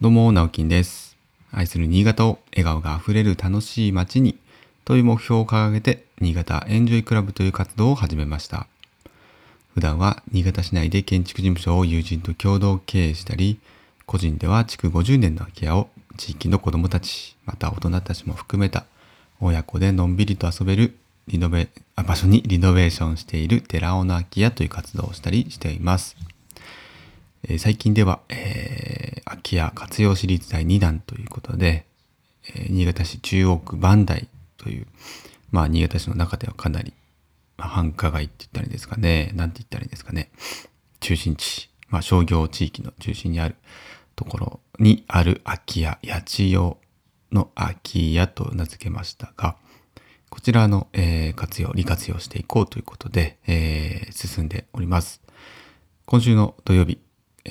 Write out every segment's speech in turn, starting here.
どうも、直樹です。愛する新潟を笑顔があふれる楽しい街にという目標を掲げて、新潟エンジョイクラブという活動を始めました。普段は新潟市内で建築事務所を友人と共同経営したり、個人では築50年の空き家を地域の子供たち、また大人たちも含めた親子でのんびりと遊べるリノベ場所にリノベーションしている寺尾の空き家という活動をしたりしています。え、最近では、えー、空き家活用シリーズ第2弾ということで、えー、新潟市中央区磐梯という、まあ、新潟市の中ではかなり、まあ、繁華街って言ったらいいですかね、なんて言ったらいいですかね、中心地、まあ、商業地域の中心にあるところにある空き家、八千代の空き家と名付けましたが、こちらの、えー、活用、利活用していこうということで、えー、進んでおります。今週の土曜日、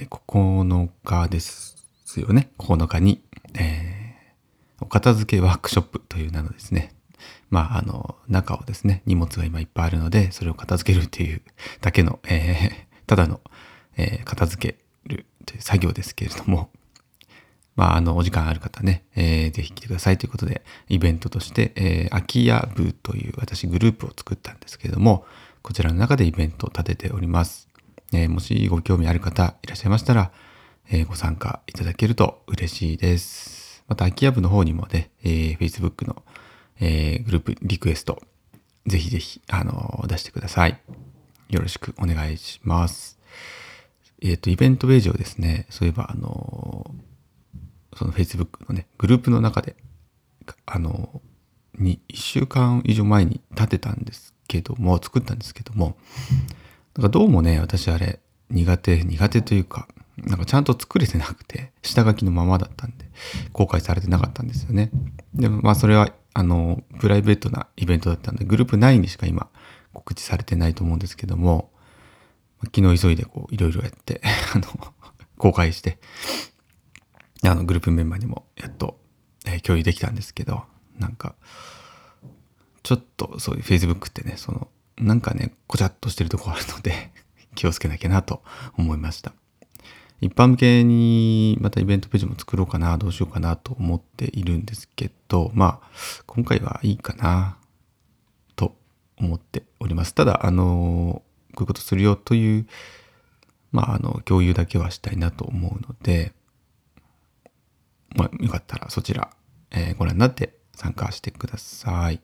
9日ですよね。9日に、えー、お片付けワークショップという名のですね、まあ、あの、中をですね、荷物が今いっぱいあるので、それを片付けるっていうだけの、えー、ただの、えー、片付けるという作業ですけれども、まあ、あの、お時間ある方ね、えー、ぜひ来てくださいということで、イベントとして、えー、空き家部という私グループを作ったんですけれども、こちらの中でイベントを立てております。え、もしご興味ある方いらっしゃいましたら、え、ご参加いただけると嬉しいです。また、空き家部の方にもね、えー、Facebook の、えー、グループリクエスト、ぜひぜひ、あの出してください。よろしくお願いします。えっ、ー、と、イベントページをですね、そういえば、あのその Facebook のね、グループの中で、あのに、1週間以上前に立てたんですけども、作ったんですけども、なんかどうもね、私あれ苦手、苦手というか、なんかちゃんと作れてなくて、下書きのままだったんで、公開されてなかったんですよね。でもまあそれは、あの、プライベートなイベントだったんで、グループ9にしか今告知されてないと思うんですけども、昨日急いでこう、いろいろやって、あの、公開して、あの、グループメンバーにもやっと、えー、共有できたんですけど、なんか、ちょっとそういう Facebook ってね、その、なんかね、こちゃっとしてるとこあるので 気をつけなきゃなと思いました。一般向けにまたイベントページも作ろうかな、どうしようかなと思っているんですけど、まあ、今回はいいかな、と思っております。ただ、あの、こういうことするよという、まあ、あの、共有だけはしたいなと思うので、まあ、よかったらそちら、えー、ご覧になって参加してください。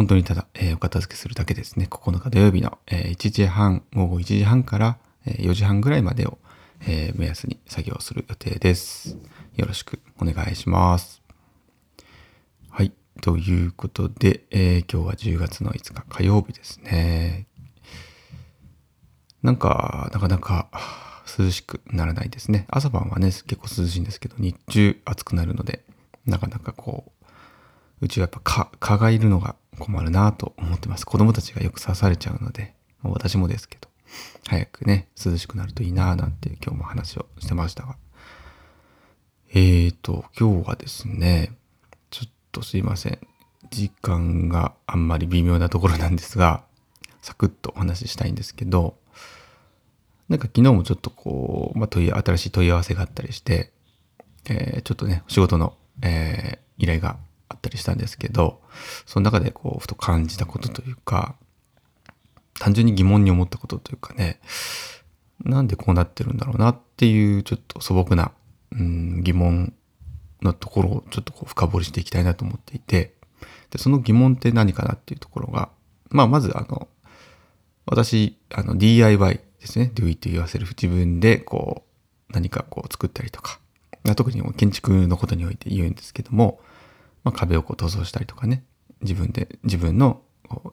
本当にただ、えー、お片付けするだけですね。9日土曜日の、えー、1時半、午後1時半から、えー、4時半ぐらいまでを、えー、目安に作業する予定です。よろしくお願いします。はい。ということで、えー、今日は10月の5日火曜日ですね。なんか、なかなか涼しくならないですね。朝晩はね、結構涼しいんですけど、日中暑くなるので、なかなかこう、うちはやっぱ蚊蚊がいるのが困るなと思ってます。子供たちがよく刺されちゃうので、私もですけど、早くね、涼しくなるといいななんて今日も話をしてましたが。えーと、今日はですね、ちょっとすいません。時間があんまり微妙なところなんですが、サクッとお話ししたいんですけど、なんか昨日もちょっとこう、まあ、問い、新しい問い合わせがあったりして、えー、ちょっとね、仕事の、えー、依頼があったりしたんですけど、その中でこう、ふと感じたことというか、単純に疑問に思ったことというかね、なんでこうなってるんだろうなっていうちょっと素朴な、うん、疑問のところをちょっとこう深掘りしていきたいなと思っていて、で、その疑問って何かなっていうところが、まあまずあの、私、あの DIY ですね、do it yourself 自分でこう何かこう作ったりとか、特に建築のことにおいて言うんですけども、まあ、壁をこう塗装したりとかね、自分で自分の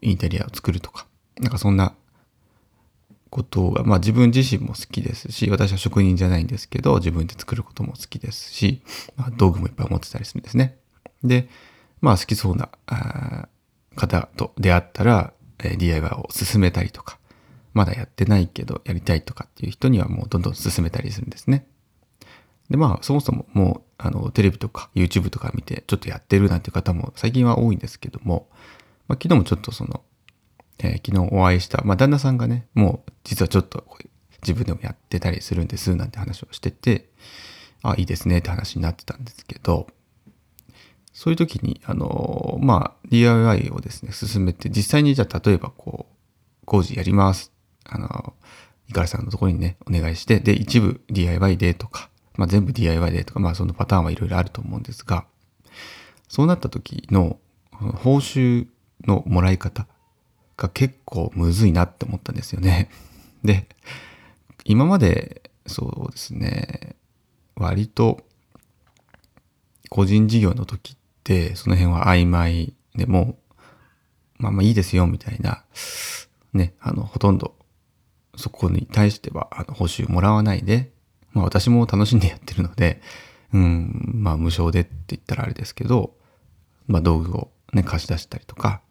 インテリアを作るとか、なんかそんなことが、まあ自分自身も好きですし、私は職人じゃないんですけど、自分で作ることも好きですし、まあ、道具もいっぱい持ってたりするんですね。で、まあ好きそうな方と出会ったら、えー、DIY を進めたりとか、まだやってないけどやりたいとかっていう人にはもうどんどん進めたりするんですね。で、まあ、そもそももう、あの、テレビとか YouTube とか見て、ちょっとやってるなんて方も最近は多いんですけども、まあ、昨日もちょっとその、えー、昨日お会いした、まあ、旦那さんがね、もう、実はちょっと自分でもやってたりするんです、なんて話をしてて、あ、いいですねって話になってたんですけど、そういう時に、あの、まあ、DIY をですね、進めて、実際にじゃあ、例えばこう、工事やります。あの、井原さんのところにね、お願いして、で、一部 DIY でとか、まあ、全部 DIY でとか、まあ、そのパターンはいろいろあると思うんですが、そうなった時の報酬のもらい方が結構むずいなって思ったんですよね。で、今までそうですね、割と個人事業の時ってその辺は曖昧でもまあまあいいですよみたいなねあのほとんどそこに対してはあの報酬もらわないでまあ私も楽しんでやってるのでうんまあ無償でって言ったらあれですけどまあ道具をね貸し出したりとか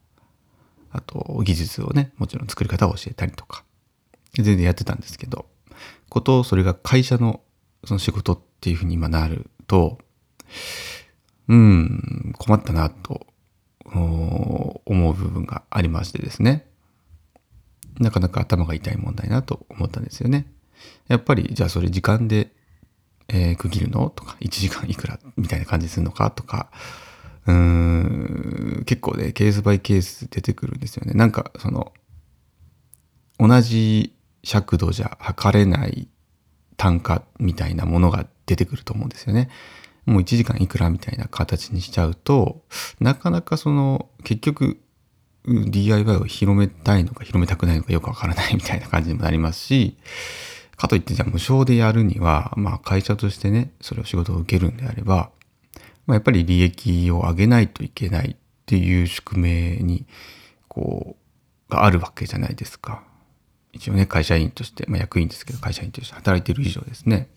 あと技術をねもちろん作り方を教えたりとか全然やってたんですけどことそれが会社のその仕事っていうふうに今なるとうん、困ったなと思う部分がありましてですね。なかなか頭が痛い問題なと思ったんですよね。やっぱり、じゃあそれ時間で、えー、区切るの？とか、1時間いくらみたいな感じするのか？とか、うーん、結構ね、ケースバイケース出てくるんですよね。なんか、その、同じ尺度じゃ測れない単価みたいなものが出てくると思うんですよね。もう1時間いくらみたいな形にしちゃうと、なかなかその、結局、DIY を広めたいのか広めたくないのかよくわからないみたいな感じにもなりますし、かといってじゃあ無償でやるには、まあ会社としてね、それを仕事を受けるんであれば、まあ、やっぱり利益を上げないといけないっていう宿命に、こう、があるわけじゃないですか。一応ね、会社員として、まあ役員ですけど、会社員として働いている以上ですね。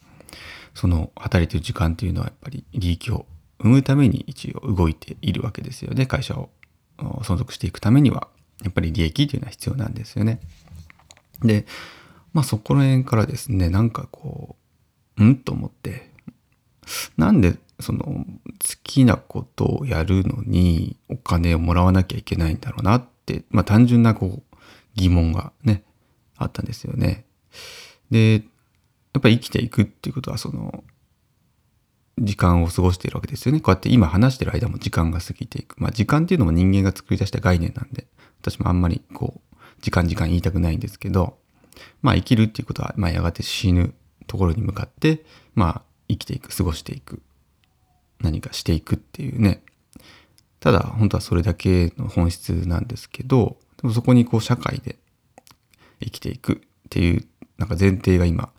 その働いてる時間っていうのはやっぱり利益を生むために一応動いているわけですよね。会社を存続していくためには、やっぱり利益っていうのは必要なんですよね。で、まあそこら辺からですね、なんかこう、うん？と思って、なんでその好きなことをやるのにお金をもらわなきゃいけないんだろうなって、まあ単純なこう疑問がね、あったんですよね。で、やっぱり生きていくっていうことはその時間を過ごしているわけですよね。こうやって今話してる間も時間が過ぎていく。まあ時間っていうのも人間が作り出した概念なんで、私もあんまりこう、時間時間言いたくないんですけど、まあ生きるっていうことは、まあやがて死ぬところに向かって、まあ生きていく、過ごしていく、何かしていくっていうね。ただ本当はそれだけの本質なんですけど、でもそこにこう社会で生きていくっていうなんか前提が今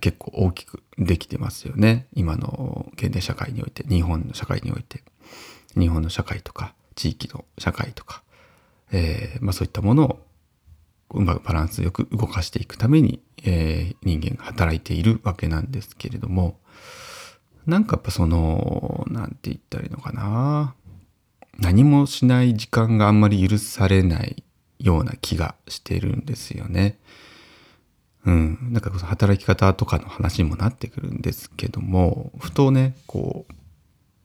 結構大きくできてますよね。今の現代社会において、日本の社会において。日本の社会とか、地域の社会とか、えー、まあそういったものをうまくバランスよく動かしていくために、えー、人間が働いているわけなんですけれども、なんかやっぱその、なんて言ったらいいのかな。何もしない時間があんまり許されないような気がしてるんですよね。うん、なんか働き方とかの話にもなってくるんですけどもふとねこ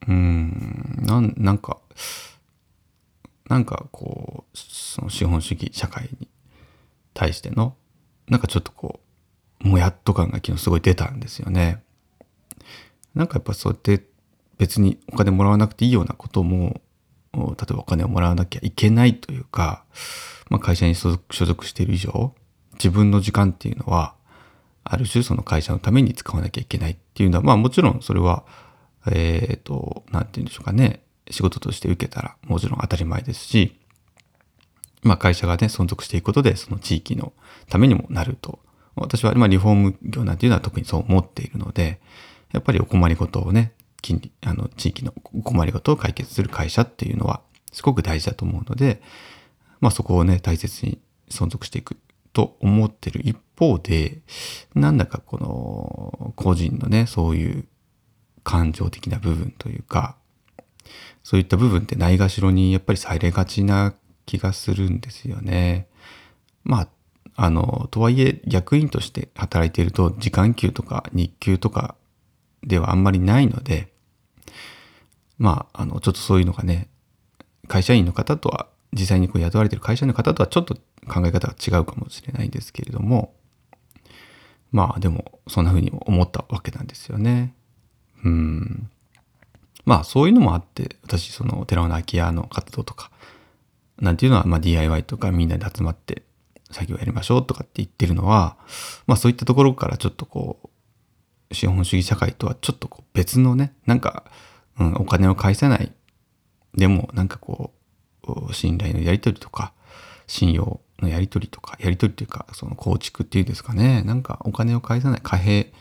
ううんなんなんかなんかこうその資本主義社会に対してのなんかちょっとこうもやっと感が昨日すごい出たんですよね。なんかやっぱそうやって別にお金もらわなくていいようなことも例えばお金をもらわなきゃいけないというか、まあ、会社に所属している以上自分の時間っていうのは、ある種その会社のために使わなきゃいけないっていうのは、まあもちろんそれは、えっ、ー、と、なんて言うんでしょうかね。仕事として受けたらもちろん当たり前ですし、まあ会社がね、存続していくことでその地域のためにもなると。私はまあリフォーム業なんていうのは特にそう思っているので、やっぱりお困りごとをね、金利、あの、地域のお困りごとを解決する会社っていうのはすごく大事だと思うので、まあそこをね、大切に存続していくと思ってる一方で、なんだかこの個人のね、そういう感情的な部分というか、そういった部分ってないがしろにやっぱりされがちな気がするんですよね。まあ、あの、とはいえ役員として働いていると時間給とか日給とかではあんまりないので、まあ、あの、ちょっとそういうのがね、会社員の方とは実際にこう雇われてる会社の方とはちょっと考え方が違うかもしれないんですけれども、まあでもそんな風に思ったわけなんですよね。うん。まあそういうのもあって、私その寺尾の空き家の活動とか、なんていうのはまあ DIY とかみんなで集まって作業やりましょうとかって言ってるのは、まあそういったところからちょっとこう、資本主義社会とはちょっとこう別のね、なんか、うん、お金を返せない。でもなんかこう、信頼のやり取りとか、信用のやり取りとか、やり取りっていうか、その構築っていうんですかね、なんかお金を返さない、貨幣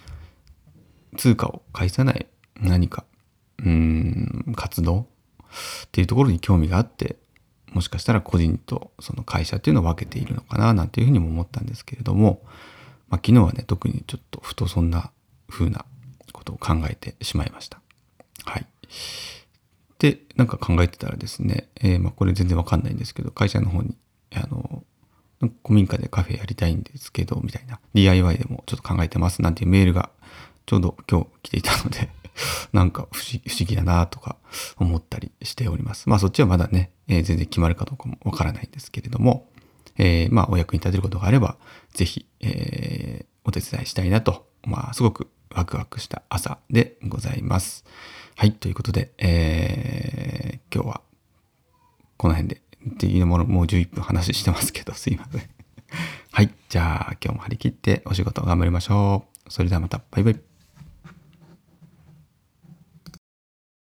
通貨を返さない何か、うん、活動っていうところに興味があって、もしかしたら個人とその会社っていうのを分けているのかななんていうふうにも思ったんですけれども、まあ、昨日はね、特にちょっとふとそんな風なことを考えてしまいました。はい。で、なんか考えてたらですね、えーまあこれ全然わかんないんですけど、会社の方に、あの、古民家でカフェやりたいんですけど、みたいな、DIY でもちょっと考えてますなんていうメールがちょうど今日来ていたので、なんか不思議だなとか思ったりしております。まあそっちはまだね、えー全然決まるかどうかもわからないんですけれども、えーまあお役に立てることがあれば、ぜひ、えーお手伝いしたいなと、まあすごくワクワクした朝でございます。はい、ということで、えー今日はこの辺で、っていうものもう11分話してますけど、すいません。はい、じゃあ今日も張り切ってお仕事頑張りましょう。それではまた、バイバイ。